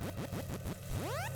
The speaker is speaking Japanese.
What?